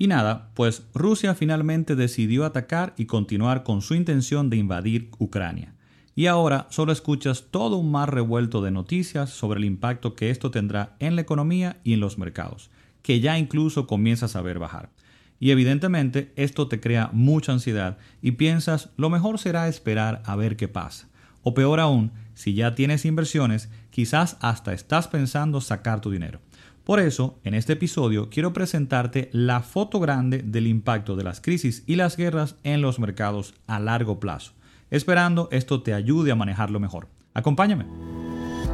Y nada, pues Rusia finalmente decidió atacar y continuar con su intención de invadir Ucrania. Y ahora solo escuchas todo un mar revuelto de noticias sobre el impacto que esto tendrá en la economía y en los mercados, que ya incluso comienzas a ver bajar. Y evidentemente esto te crea mucha ansiedad y piensas lo mejor será esperar a ver qué pasa. O peor aún, si ya tienes inversiones, quizás hasta estás pensando sacar tu dinero. Por eso, en este episodio quiero presentarte la foto grande del impacto de las crisis y las guerras en los mercados a largo plazo esperando esto te ayude a manejarlo mejor. Acompáñame.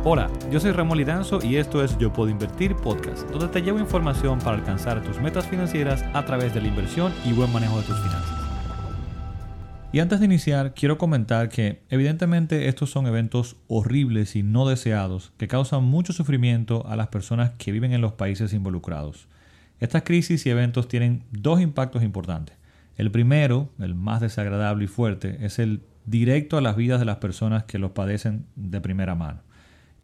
Hola, yo soy Ramón Lidanzo y esto es Yo Puedo Invertir Podcast, donde te llevo información para alcanzar tus metas financieras a través de la inversión y buen manejo de tus finanzas. Y antes de iniciar, quiero comentar que evidentemente estos son eventos horribles y no deseados que causan mucho sufrimiento a las personas que viven en los países involucrados. Estas crisis y eventos tienen dos impactos importantes. El primero, el más desagradable y fuerte, es el directo a las vidas de las personas que los padecen de primera mano.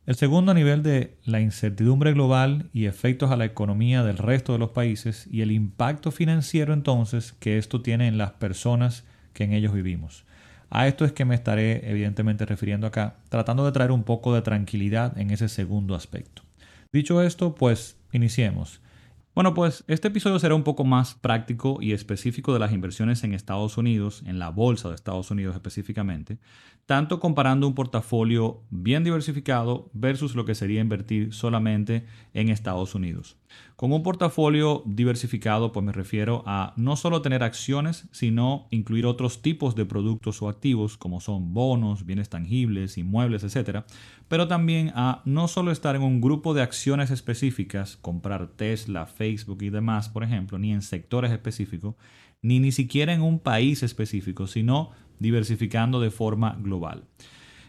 El segundo a nivel de la incertidumbre global y efectos a la economía del resto de los países y el impacto financiero entonces que esto tiene en las personas que en ellos vivimos. A esto es que me estaré evidentemente refiriendo acá, tratando de traer un poco de tranquilidad en ese segundo aspecto. Dicho esto, pues iniciemos. Bueno, pues este episodio será un poco más práctico y específico de las inversiones en Estados Unidos, en la bolsa de Estados Unidos específicamente, tanto comparando un portafolio bien diversificado versus lo que sería invertir solamente en Estados Unidos. Con un portafolio diversificado, pues me refiero a no solo tener acciones, sino incluir otros tipos de productos o activos como son bonos, bienes tangibles, inmuebles, etc. Pero también a no solo estar en un grupo de acciones específicas, comprar Tesla, Facebook y demás, por ejemplo, ni en sectores específicos, ni ni siquiera en un país específico, sino diversificando de forma global.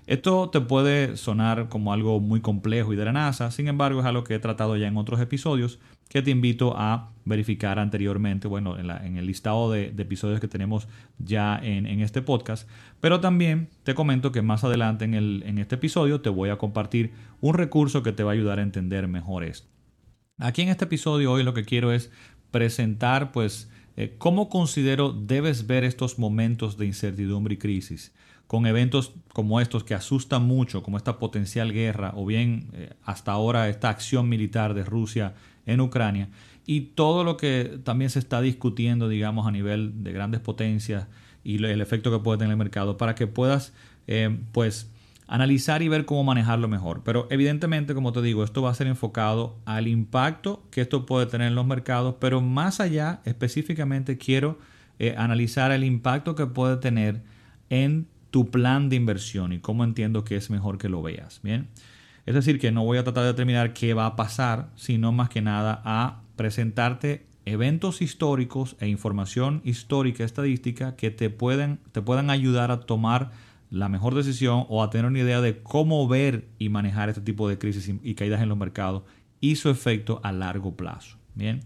Esto te puede sonar como algo muy complejo y de la NASA, sin embargo es algo que he tratado ya en otros episodios que te invito a verificar anteriormente, bueno, en, el listado de, episodios que tenemos ya en, este podcast, pero también te comento que más adelante en, en este episodio te voy a compartir un recurso que te va a ayudar a entender mejor esto. Aquí en este episodio hoy lo que quiero es presentar pues eh, ¿Cómo considero debes ver estos momentos de incertidumbre y crisis? Con eventos como estos que asustan mucho, como esta potencial guerra o bien eh, hasta ahora esta acción militar de Rusia en Ucrania y todo lo que también se está discutiendo, digamos, a nivel de grandes potencias y el efecto que puede tener el mercado para que puedas, eh, pues, analizar y ver cómo manejarlo mejor. Pero evidentemente, como te digo, esto va a ser enfocado al impacto que esto puede tener en los mercados, pero más allá, específicamente quiero eh, analizar el impacto que puede tener en tu plan de inversión y cómo entiendo que es mejor que lo veas. Bien. Es decir, que no voy a tratar de determinar qué va a pasar, sino más que nada a presentarte eventos históricos e información histórica, estadística que te pueden, te puedan ayudar a tomar la mejor decisión o a tener una idea de cómo ver y manejar este tipo de crisis y caídas en los mercados y su efecto a largo plazo. Bien.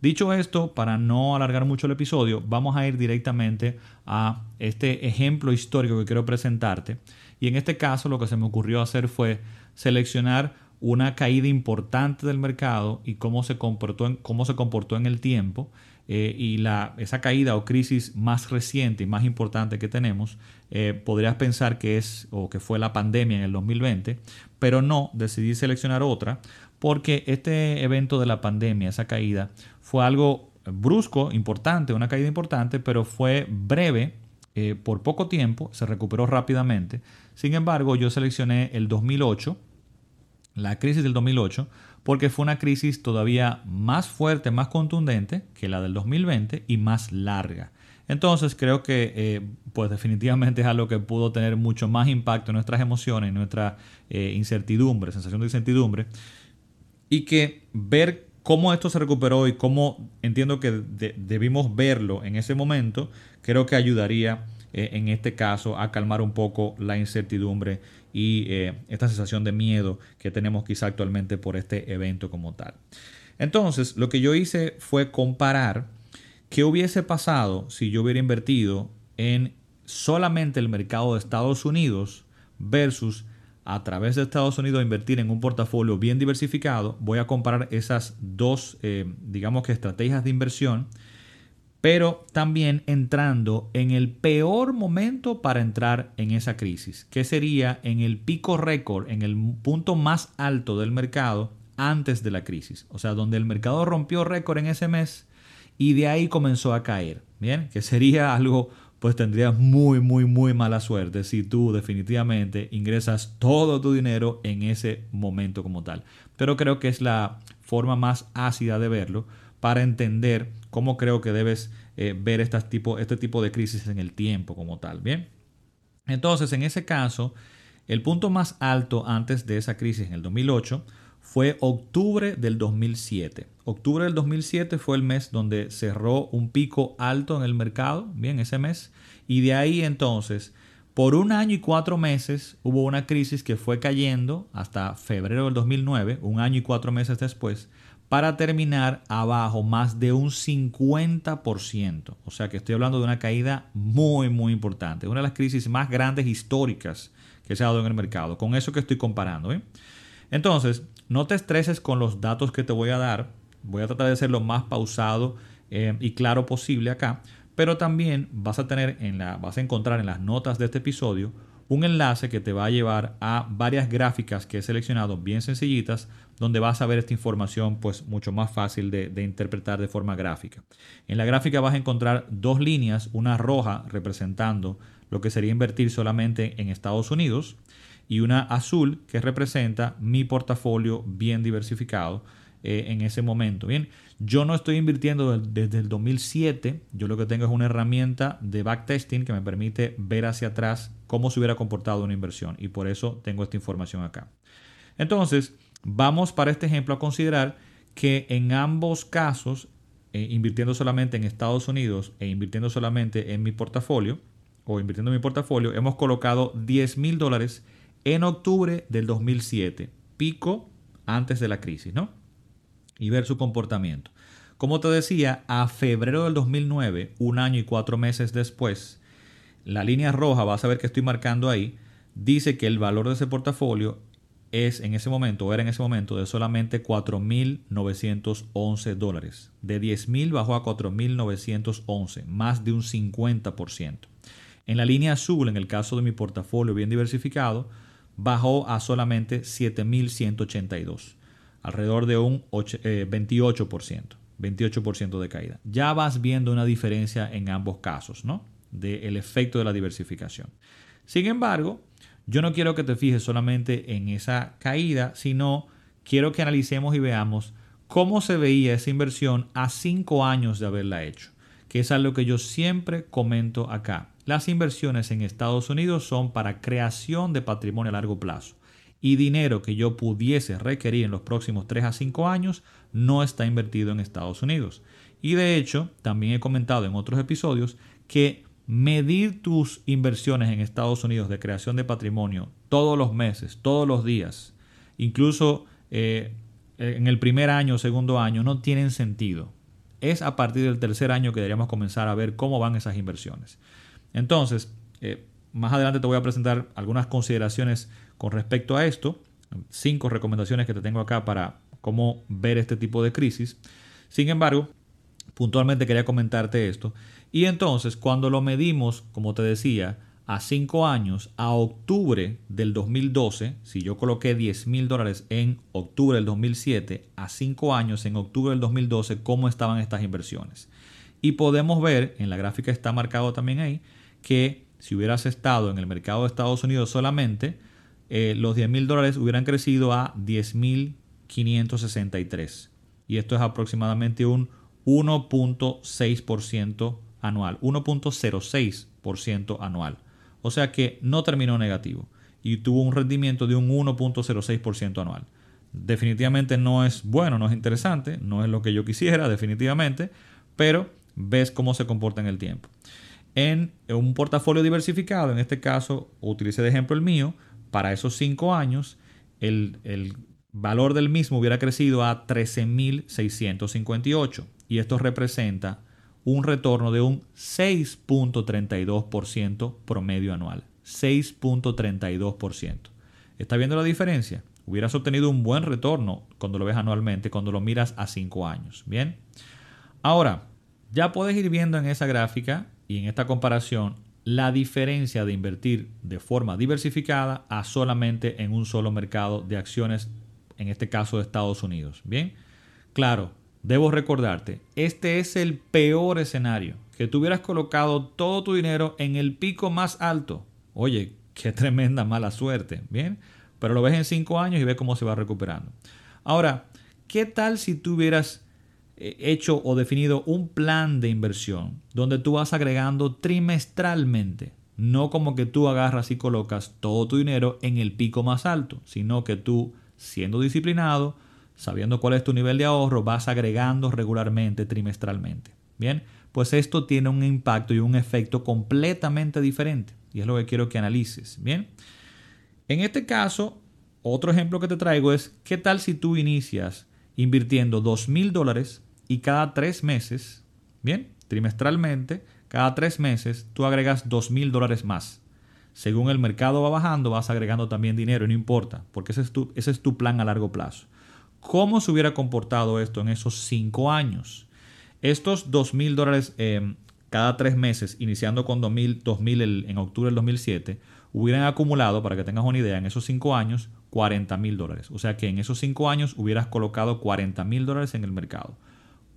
Dicho esto, para no alargar mucho el episodio, vamos a ir directamente a este ejemplo histórico que quiero presentarte. Y en este caso lo que se me ocurrió hacer fue seleccionar una caída importante del mercado y cómo se comportó cómo se comportó en el tiempo eh, y la, esa caída o crisis más reciente y más importante que tenemos, eh, podrías pensar que es o que fue la pandemia en el 2020, pero no, decidí seleccionar otra porque este evento de la pandemia, esa caída, fue algo brusco, importante, una caída importante, pero fue breve, eh, por poco tiempo, se recuperó rápidamente. Sin embargo, yo seleccioné el 2008, la crisis del 2008, porque fue una crisis todavía más fuerte, más contundente que la del 2020 y más larga. Entonces creo que eh, pues definitivamente es algo que pudo tener mucho más impacto en nuestras emociones, en nuestra eh, incertidumbre, sensación de incertidumbre, y que ver cómo esto se recuperó y cómo entiendo que debimos verlo en ese momento, creo que ayudaría eh, en este caso a calmar un poco la incertidumbre y eh, esta sensación de miedo que tenemos quizá actualmente por este evento como tal. Entonces, lo que yo hice fue comparar qué hubiese pasado si yo hubiera invertido en solamente el mercado de Estados Unidos versus a través de Estados Unidos invertir en un portafolio bien diversificado. Voy a comparar esas dos, eh, digamos que estrategias de inversión pero también entrando en el peor momento para entrar en esa crisis, que sería en el pico récord, en el punto más alto del mercado antes de la crisis, o sea, donde el mercado rompió récord en ese mes y de ahí comenzó a caer, bien, que sería algo pues tendrías muy, muy, muy mala suerte si tú definitivamente ingresas todo tu dinero en ese momento como tal. Pero creo que es la forma más ácida de verlo para entender cómo creo que debes eh, ver este tipo, de crisis en el tiempo como tal. Bien. Entonces, en ese caso, el punto más alto antes de esa crisis en el 2008 fue octubre del 2007. Octubre del 2007 fue el mes donde cerró un pico alto en el mercado, bien, ese mes, y de ahí entonces, por un año y cuatro meses, hubo una crisis que fue cayendo hasta febrero del 2009, un año y cuatro meses después, para terminar abajo más de un 50%. O sea que estoy hablando de una caída muy, muy importante, una de las crisis más grandes históricas que se ha dado en el mercado, con eso que estoy comparando. ¿eh? Entonces, no te estreses con los datos que te voy a dar. Voy a tratar de ser lo más pausado eh, y claro posible acá. Pero también vas a tener en la, vas a encontrar en las notas de este episodio un enlace que te va a llevar a varias gráficas que he seleccionado bien sencillitas donde vas a ver esta información pues mucho más fácil de, de, interpretar de forma gráfica. En la gráfica vas a encontrar dos líneas, una roja representando lo que sería invertir solamente en Estados Unidos y una azul que representa mi portafolio bien diversificado eh, en ese momento. Bien, yo no estoy invirtiendo desde el 2007, yo lo que tengo es una herramienta de backtesting que me permite ver hacia atrás cómo se hubiera comportado una inversión y por eso tengo esta información acá. Entonces, vamos para este ejemplo a considerar que en ambos casos, eh, invirtiendo solamente en Estados Unidos e invirtiendo solamente en mi portafolio, o invirtiendo en mi portafolio, hemos colocado 10 mil dólares en octubre del 2007, pico antes de la crisis, ¿no? Y ver su comportamiento. Como te decía, a febrero del 2009, un año y cuatro meses después, la línea roja, vas a ver que estoy marcando ahí, dice que el valor de ese portafolio es en ese momento, o era en ese momento, de solamente 4.911 dólares. De 10.000 bajó a 4.911, más de un 50%. En la línea azul, en el caso de mi portafolio bien diversificado, bajó a solamente 7.182, alrededor de un 28%, 28% eh, de caída. Ya vas viendo una diferencia en ambos casos, ¿no? Del efecto de la diversificación. Sin embargo, yo no quiero que te fijes solamente en esa caída, sino quiero que analicemos y veamos cómo se veía esa inversión a cinco años de haberla hecho, que es algo que yo siempre comento acá. Las inversiones en Estados Unidos son para creación de patrimonio a largo plazo y dinero que yo pudiese requerir en los próximos 3 a 5 años no está invertido en Estados Unidos. Y de hecho, también he comentado en otros episodios que medir tus inversiones en Estados Unidos de creación de patrimonio todos los meses, todos los días, incluso eh, en el primer año segundo año, no tienen sentido. Es a partir del tercer año que deberíamos comenzar a ver cómo van esas inversiones. Entonces, eh, más adelante te voy a presentar algunas consideraciones con respecto a esto, cinco recomendaciones que te tengo acá para cómo ver este tipo de crisis. Sin embargo, puntualmente quería comentarte esto. Y entonces, cuando lo medimos, como te decía, a cinco años, a octubre del 2012, si yo coloqué 10 mil dólares en octubre del 2007, a cinco años, en octubre del 2012, cómo estaban estas inversiones. Y podemos ver, en la gráfica está marcado también ahí, que si hubieras estado en el mercado de Estados Unidos solamente, eh, los 10 mil dólares hubieran crecido a 10.563. Y esto es aproximadamente un 1.6% anual, 1.06% anual. O sea que no terminó negativo y tuvo un rendimiento de un 1.06% anual. Definitivamente no es bueno, no es interesante, no es lo que yo quisiera, definitivamente, pero ves cómo se comporta en el tiempo en un portafolio diversificado, en este caso utilicé de ejemplo el mío, para esos cinco años el, el valor del mismo hubiera crecido a 13.658 y esto representa un retorno de un 6.32% promedio anual. 6.32%. ¿Está viendo la diferencia? Hubieras obtenido un buen retorno cuando lo ves anualmente, cuando lo miras a cinco años. Bien. Ahora, Ya puedes ir viendo en esa gráfica y en esta comparación la diferencia de invertir de forma diversificada a solamente en un solo mercado de acciones, en este caso de Estados Unidos. Bien, claro, debo recordarte, este es el peor escenario, que tú hubieras colocado todo tu dinero en el pico más alto. Oye, qué tremenda mala suerte, ¿bien? Pero lo ves en cinco años y ves cómo se va recuperando. Ahora, ¿qué tal si tú hubieras hecho o definido un plan de inversión donde tú vas agregando trimestralmente? No como que tú agarras y colocas todo tu dinero en el pico más alto, sino que tú, siendo disciplinado, sabiendo cuál es tu nivel de ahorro, vas agregando regularmente, trimestralmente. Bien, pues esto tiene un impacto y un efecto completamente diferente. Y es lo que quiero que analices. Bien, en este caso, otro ejemplo que te traigo es, ¿qué tal si tú inicias invirtiendo dos mil dólares y cada tres meses, bien, trimestralmente, cada tres meses tú agregas dos mil dólares más? Según el mercado va bajando, vas agregando también dinero y no importa, porque ese es tu, ese es tu plan a largo plazo. ¿Cómo se hubiera comportado esto en esos cinco años? Estos dos mil dólares eh, cada tres meses, iniciando con 2000, 2000 en octubre del 2007, hubieran acumulado, para que tengas una idea, en esos cinco años, 40 mil dólares. O sea que en esos cinco años hubieras colocado 40 mil dólares en el mercado.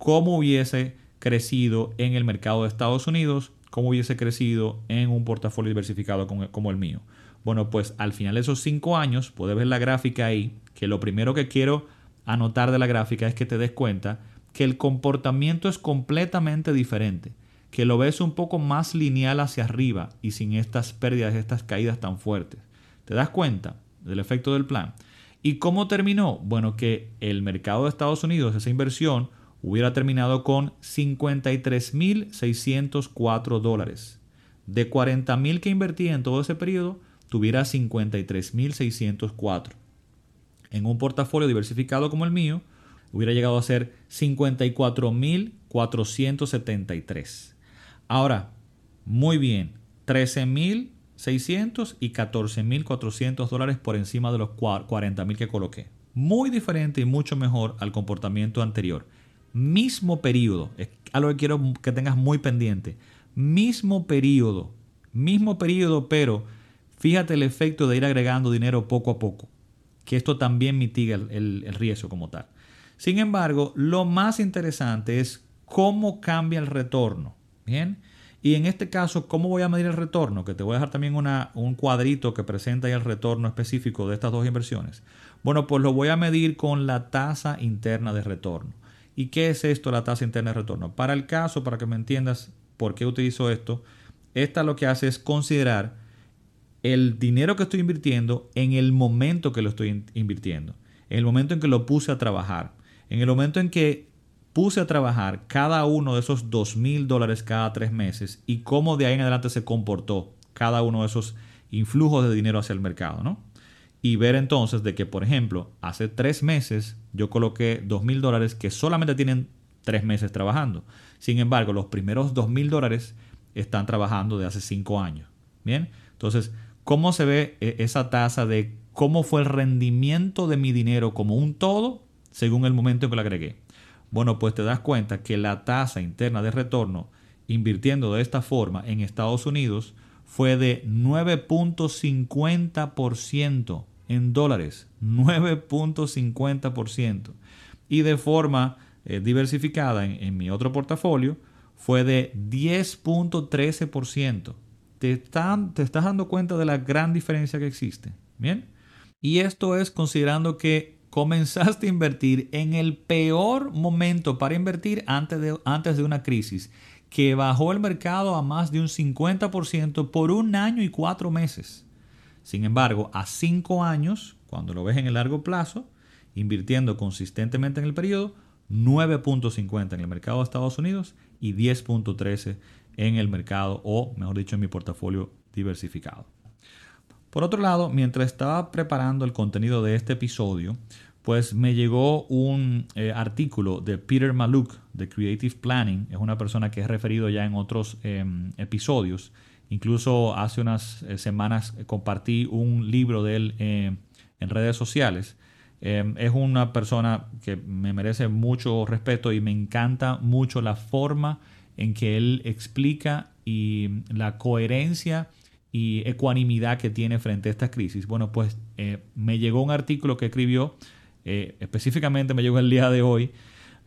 ¿Cómo hubiese crecido en el mercado de Estados Unidos? ¿Cómo hubiese crecido en un portafolio diversificado como, el mío? Bueno, pues al final de esos cinco años, puedes ver la gráfica ahí, que lo primero que quiero anotar de la gráfica es que te des cuenta que el comportamiento es completamente diferente que lo ves un poco más lineal hacia arriba y sin estas pérdidas, estas caídas tan fuertes. ¿Te das cuenta del efecto del plan? ¿Y cómo terminó? Bueno, que el mercado de Estados Unidos, esa inversión, hubiera terminado con 53.604 dólares. De 40.000 que invertí en todo ese periodo, tuviera 53.604. En un portafolio diversificado como el mío, hubiera llegado a ser 54.473. Ahora, muy bien, 13.600 y 14.400 dólares por encima de los 40.000 que coloqué. Muy diferente y mucho mejor al comportamiento anterior. Mismo periodo, es algo que quiero que tengas muy pendiente. Mismo periodo, mismo periodo, pero fíjate el efecto de ir agregando dinero poco a poco, que esto también mitiga el, riesgo como tal. Sin embargo, lo más interesante es cómo cambia el retorno. Bien. Y en este caso, ¿cómo voy a medir el retorno? Que te voy a dejar también una, un cuadrito que presenta ahí el retorno específico de estas dos inversiones. Bueno, pues lo voy a medir con la tasa interna de retorno. ¿Y qué es esto, la tasa interna de retorno? Para el caso, para que me entiendas por qué utilizo esto, esta lo que hace es considerar el dinero que estoy invirtiendo en el momento que lo estoy invirtiendo, en el momento en que lo puse a trabajar, en el momento en que puse a trabajar cada uno de esos dos mil dólares cada tres meses y cómo de ahí en adelante se comportó cada uno de esos influjos de dinero hacia el mercado, ¿no? Y ver entonces de que, por ejemplo, hace tres meses yo coloqué dos mil dólares que solamente tienen tres meses trabajando. Sin embargo, los primeros dos mil dólares están trabajando de hace cinco años. Bien, entonces, ¿cómo se ve e-, esa tasa de cómo fue el rendimiento de mi dinero como un todo según el momento en que lo agregué? Bueno, pues te das cuenta que la tasa interna de retorno invirtiendo de esta forma en Estados Unidos fue de 9.50% en dólares. 9.50%. Y de forma eh, diversificada en, mi otro portafolio fue de 10.13%. Te, te estás dando cuenta de la gran diferencia que existe. Bien. Y esto es considerando que comenzaste a invertir en el peor momento para invertir antes de, antes de una crisis que bajó el mercado a más de un 50% por un año y cuatro meses. Sin embargo, a cinco años, cuando lo ves en el largo plazo, invirtiendo consistentemente en el periodo, 9.50 en el mercado de Estados Unidos y 10.13 en el mercado o, mejor dicho, en mi portafolio diversificado. Por otro lado, mientras estaba preparando el contenido de este episodio, pues me llegó un eh, artículo de Peter Maluk de Creative Planning. Es una persona que he referido ya en otros em, episodios. Incluso hace unas eh, semanas compartí un libro de él eh, en redes sociales. Em, es una persona que me merece mucho respeto y me encanta mucho la forma en que él explica y la coherencia y ecuanimidad que tiene frente a esta crisis. Bueno, pues eh, me llegó un artículo que escribió, eh, específicamente me llegó el día de hoy,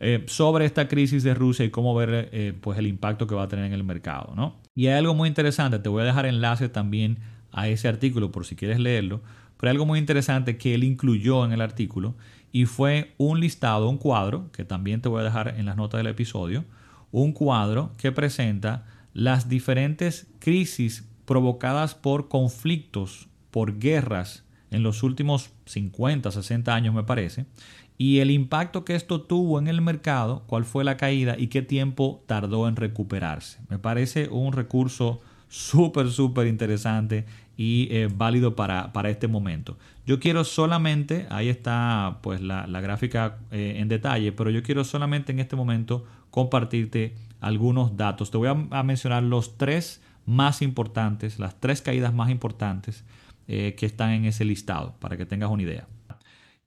eh, sobre esta crisis de Rusia y cómo ver pues el impacto que va a tener en el mercado. ¿no? Y hay algo muy interesante, te voy a dejar enlace también a ese artículo por si quieres leerlo, pero hay algo muy interesante que él incluyó en el artículo y fue un listado, un cuadro, que también te voy a dejar en las notas del episodio, un cuadro que presenta las diferentes crisis provocadas por conflictos, por guerras en los últimos 50, 60 años me parece, y el impacto que esto tuvo en el mercado, cuál fue la caída y qué tiempo tardó en recuperarse. Me parece un recurso súper, súper interesante y eh, válido para, para, este momento. Yo quiero solamente, ahí está pues la, gráfica eh, en detalle, pero yo quiero solamente en este momento compartirte algunos datos. Te voy a, mencionar los tres más importantes, las tres caídas más importantes eh, que están en ese listado, para que tengas una idea.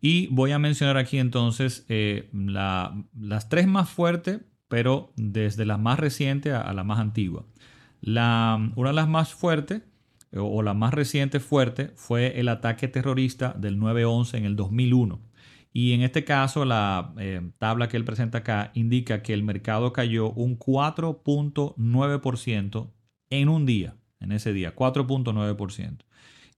Y voy a mencionar aquí entonces las tres más fuertes, pero desde la más reciente a, a la más antigua. La, una de las más fuertes o la más reciente fuerte fue el ataque terrorista del 9-11 en el 2001. Y en este caso, la eh, tabla que él presenta acá indica que el mercado cayó un 4.9% en un día, en ese día, 4.9%.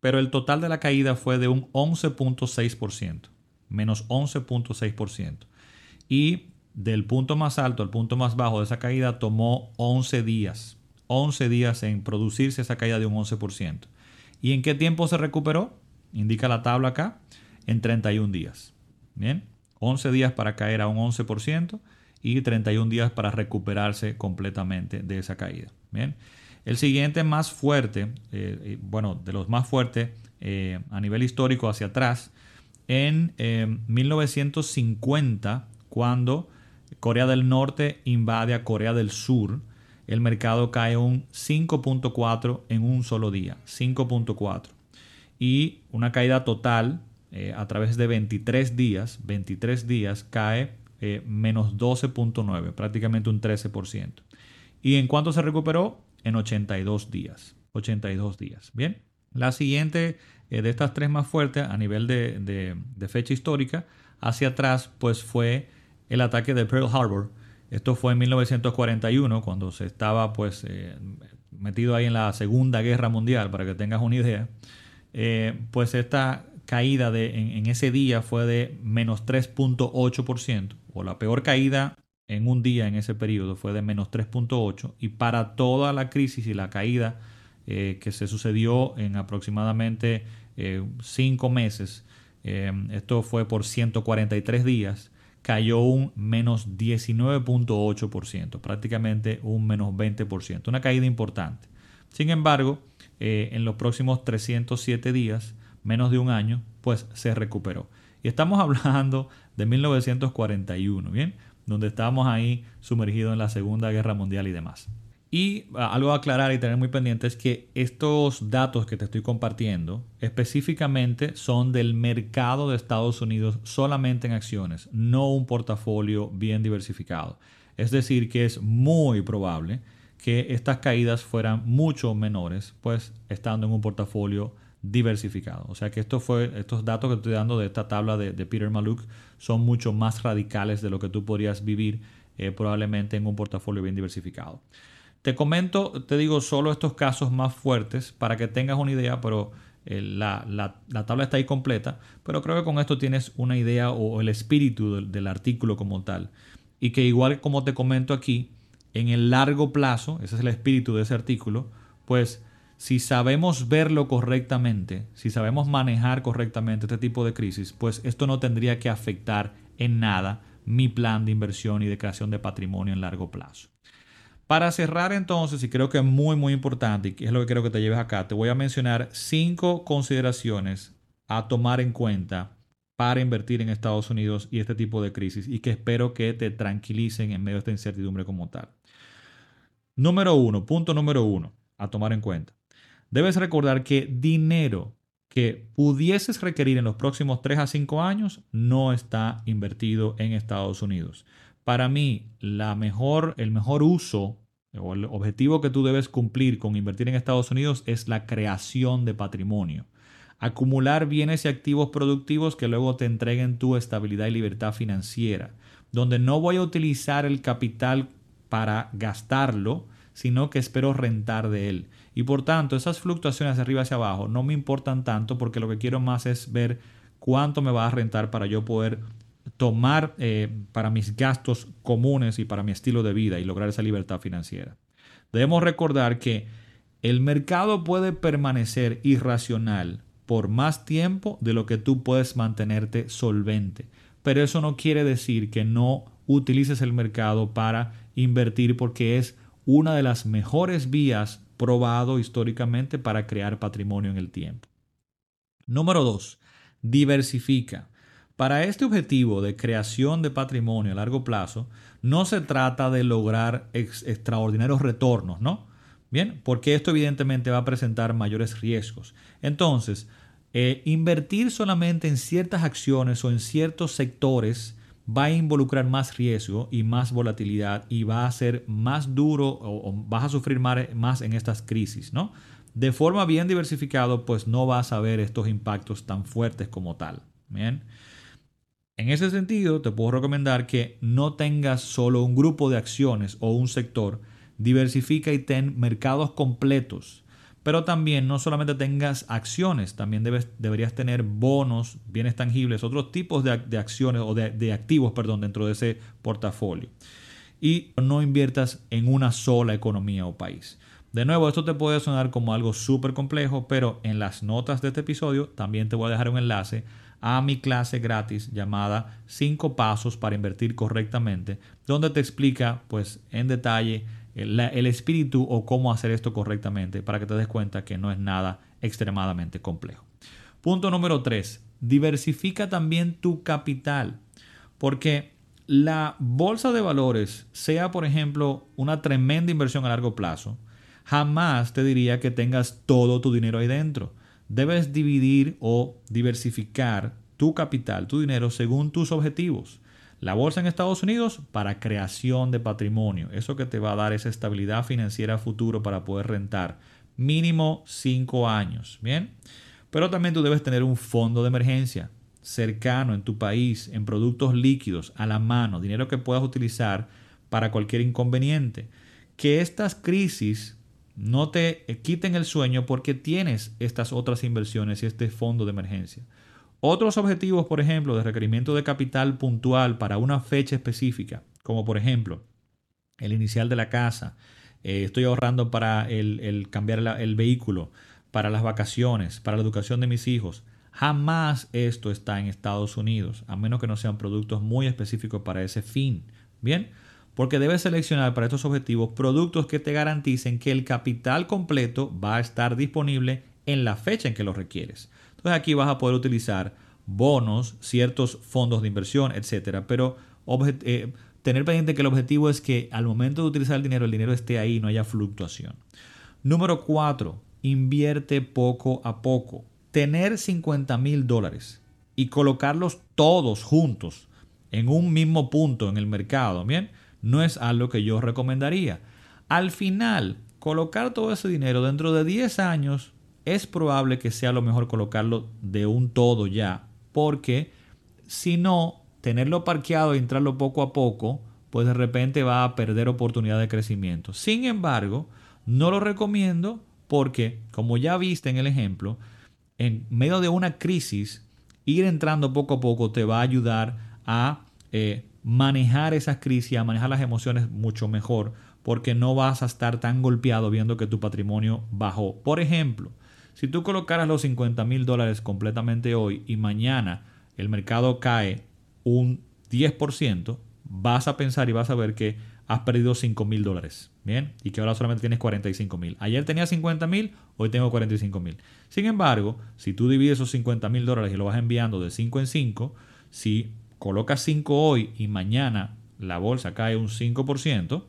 Pero el total de la caída fue de un 11.6%, menos 11.6%. Y del punto más alto al punto más bajo de esa caída tomó 11 días. 11 días en producirse esa caída de un 11%. ¿Y en qué tiempo se recuperó? Indica la tabla acá, en 31 días. Bien, 11 días para caer a un 11% y 31 días para recuperarse completamente de esa caída. Bien, el siguiente más fuerte, eh, bueno, de los más fuertes eh, a nivel histórico hacia atrás, en 1950, eh, cuando Corea del Norte invade a Corea del Sur, el mercado cae un 5.4 en un solo día, 5.4. Y una caída total a través de 23 días, 23 días cae menos 12.9, prácticamente un 13%. ¿Y en cuánto se recuperó? En 82 días. 82 días. Bien. La siguiente eh, de estas tres más fuertes a nivel de, de fecha histórica hacia atrás, pues fue el ataque de Pearl Harbor esto fue en 1941, cuando se estaba pues eh, metido ahí en la Segunda Guerra Mundial, para que tengas una idea. Eh, pues esta caída de, en, ese día fue de menos 3.8%, o la peor caída en un día en ese periodo fue de menos 3.8%, y para toda la crisis y la caída eh, que se sucedió en aproximadamente 5 meses, esto fue por 143 días, cayó un menos 19.8%, prácticamente un menos 20%, una caída importante. Sin embargo, eh, en los próximos 307 días, menos de un año, pues se recuperó. Y estamos hablando de 1941, ¿bien? Donde estábamos ahí sumergidos en la Segunda Guerra Mundial y demás. Y ah, algo a aclarar y tener muy pendiente es que estos datos que te estoy compartiendo específicamente son del mercado de Estados Unidos solamente en acciones, no un portafolio bien diversificado. Es decir, que es muy probable que estas caídas fueran mucho menores, pues estando en un portafolio diversificado. O sea que fue, estos datos que estoy dando de esta tabla de, Peter Maluk son mucho más radicales de lo que tú podrías vivir eh, probablemente en un portafolio bien diversificado. Te comento, te digo solo estos casos más fuertes para que tengas una idea, pero eh, la, tabla está ahí completa, pero creo que con esto tienes una idea o el espíritu del, artículo como tal. Y que igual como te comento aquí, en el largo plazo, ese es el espíritu de ese artículo, pues si sabemos verlo correctamente, si sabemos manejar correctamente este tipo de crisis, pues esto no tendría que afectar en nada mi plan de inversión y de creación de patrimonio en largo plazo. Para cerrar entonces, y creo que es muy muy importante, y es lo que quiero que te lleves acá, te voy a mencionar cinco consideraciones a tomar en cuenta para invertir en Estados Unidos y este tipo de crisis y que espero que te tranquilicen en medio de esta incertidumbre como tal. Número uno, punto número uno, a tomar en cuenta. Debes recordar que dinero que pudieses requerir en los próximos 3 a 5 años no está invertido en Estados Unidos. Para mí, el mejor uso o el objetivo que tú debes cumplir con invertir en Estados Unidos es la creación de patrimonio. Acumular bienes y activos productivos que luego te entreguen tu estabilidad y libertad financiera, donde no voy a utilizar el capital para gastarlo, sino que espero rentar de él. Y por tanto, esas fluctuaciones de arriba hacia abajo no me importan tanto porque lo que quiero más es ver cuánto me va a rentar para yo poder tomar eh, para mis gastos comunes y para mi estilo de vida y lograr esa libertad financiera. Debemos recordar que el mercado puede permanecer irracional por más tiempo de lo que tú puedes mantenerte solvente, pero eso no quiere decir que no utilices el mercado para invertir porque es una de las mejores vías probado históricamente para crear patrimonio en el tiempo. Número 2. Diversifica. Para este objetivo de creación de patrimonio a largo plazo, no se trata de lograr extraordinarios retornos, ¿no? Bien, porque esto evidentemente va a presentar mayores riesgos. Entonces, eh, invertir solamente en ciertas acciones o en ciertos sectores va a involucrar más riesgo y más volatilidad y va a ser más duro o, vas a sufrir más, en estas crisis, ¿no? De forma bien diversificado, pues no vas a ver estos impactos tan fuertes como tal. Bien. En ese sentido, te puedo recomendar que no tengas solo un grupo de acciones o un sector, diversifica y ten mercados completos pero también no solamente tengas acciones, también deberías tener bonos, bienes tangibles, otros tipos de, acciones o de, de, activos, perdón, dentro de ese portafolio. Y no inviertas en una sola economía o país. De nuevo, esto te puede sonar como algo súper complejo, pero en las notas de este episodio también te voy a dejar un enlace a mi clase gratis llamada 5 pasos para invertir correctamente, donde te explica pues en detalle el, espíritu o cómo hacer esto correctamente para que te des cuenta que no es nada extremadamente complejo. Punto número 3. Diversifica también tu capital. Porque la bolsa de valores, sea por ejemplo una tremenda inversión a largo plazo, jamás te diría que tengas todo tu dinero ahí dentro. Debes dividir o diversificar tu capital, tu dinero, según tus objetivos. La bolsa en Estados Unidos para creación de patrimonio. Eso que te va a dar esa estabilidad financiera futuro para poder rentar. Mínimo 5 años. Bien. Pero también tú debes tener un fondo de emergencia cercano en tu país, en productos líquidos, a la mano, dinero que puedas utilizar para cualquier inconveniente. Que estas crisis no te quiten el sueño porque tienes estas otras inversiones y este fondo de emergencia. Otros objetivos, por ejemplo, de requerimiento de capital puntual para una fecha específica, como por ejemplo el inicial de la casa, eh, estoy ahorrando para el, cambiar el vehículo, para las vacaciones, para la educación de mis hijos. Jamás esto está en Estados Unidos, a menos que no sean productos muy específicos para ese fin. Bien, porque debes seleccionar para estos objetivos productos que te garanticen que el capital completo va a estar disponible en la fecha en que lo requieres. Entonces aquí vas a poder utilizar bonos, ciertos fondos de inversión, etcétera, pero eh, tener pendiente que el objetivo es que al momento de utilizar el dinero, el dinero esté ahí, no haya fluctuación. Número 4. Invierte poco a poco. Tener 50 mil dólares y colocarlos todos juntos en un mismo punto en el mercado, ¿bien? No es algo que yo recomendaría. Al final, colocar todo ese dinero dentro de 10 años es probable que sea lo mejor colocarlo de un todo ya, porque si no, tenerlo parqueado y entrarlo poco a poco, pues de repente va a perder oportunidad de crecimiento. Sin embargo, no lo recomiendo porque, como ya viste en el ejemplo, en medio de una crisis, ir entrando poco a poco te va a ayudar a eh, manejar esas crisis, a manejar las emociones mucho mejor, porque no vas a estar tan golpeado viendo que tu patrimonio bajó. Por ejemplo, si tú colocaras los 50 mil dólares completamente hoy y mañana el mercado cae un 10%, vas a pensar y vas a ver que has perdido 5 mil dólares. Bien, y que ahora solamente tienes 45 mil. Ayer tenía 50 mil, hoy tengo 45 mil. Sin embargo, si tú divides esos 50 mil dólares y lo vas enviando de 5 en 5, si colocas 5 hoy y mañana la bolsa cae un 5%,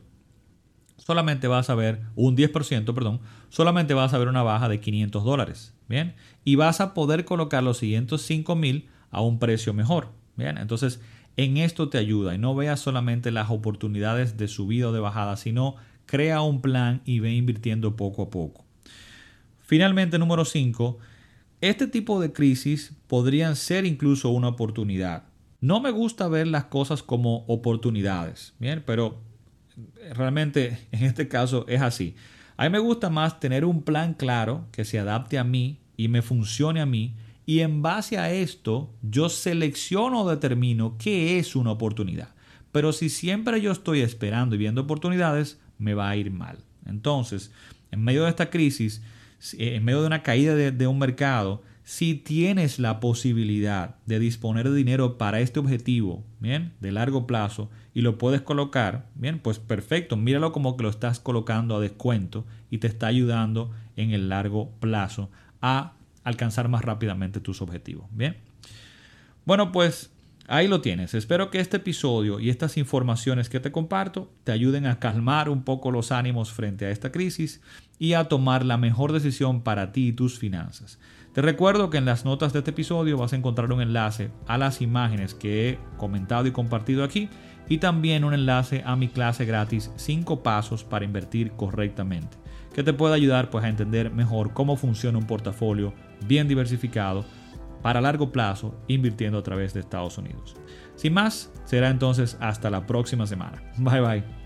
solamente vas a ver un 10%, perdón, solamente vas a ver una baja de 500 dólares, ¿bien? Y vas a poder colocar los siguientes 5 mil a un precio mejor, ¿bien? Entonces, en esto te ayuda y no veas solamente las oportunidades de subida o de bajada, sino crea un plan y ve invirtiendo poco a poco. Finalmente, número 5, este tipo de crisis podrían ser incluso una oportunidad. No me gusta ver las cosas como oportunidades, bien, pero realmente en este caso es así. A mí me gusta más tener un plan claro que se adapte a mí y me funcione a mí y en base a esto yo selecciono o determino qué es una oportunidad. Pero si siempre yo estoy esperando y viendo oportunidades, me va a ir mal. Entonces, en medio de esta crisis, en medio de una caída de, un mercado, si tienes la posibilidad de disponer de dinero para este objetivo, bien, de largo plazo, y lo puedes colocar, bien, pues perfecto, míralo como que lo estás colocando a descuento y te está ayudando en el largo plazo a alcanzar más rápidamente tus objetivos, bien. Bueno, pues Ahí lo tienes. Espero que este episodio y estas informaciones que te comparto te ayuden a calmar un poco los ánimos frente a esta crisis y a tomar la mejor decisión para ti y tus finanzas. Te recuerdo que en las notas de este episodio vas a encontrar un enlace a las imágenes que he comentado y compartido aquí y también un enlace a mi clase gratis 5 pasos para invertir correctamente, que te puede ayudar pues a entender mejor cómo funciona un portafolio bien diversificado para largo plazo invirtiendo a través de Estados Unidos. Sin más, será entonces hasta la próxima semana. Bye bye.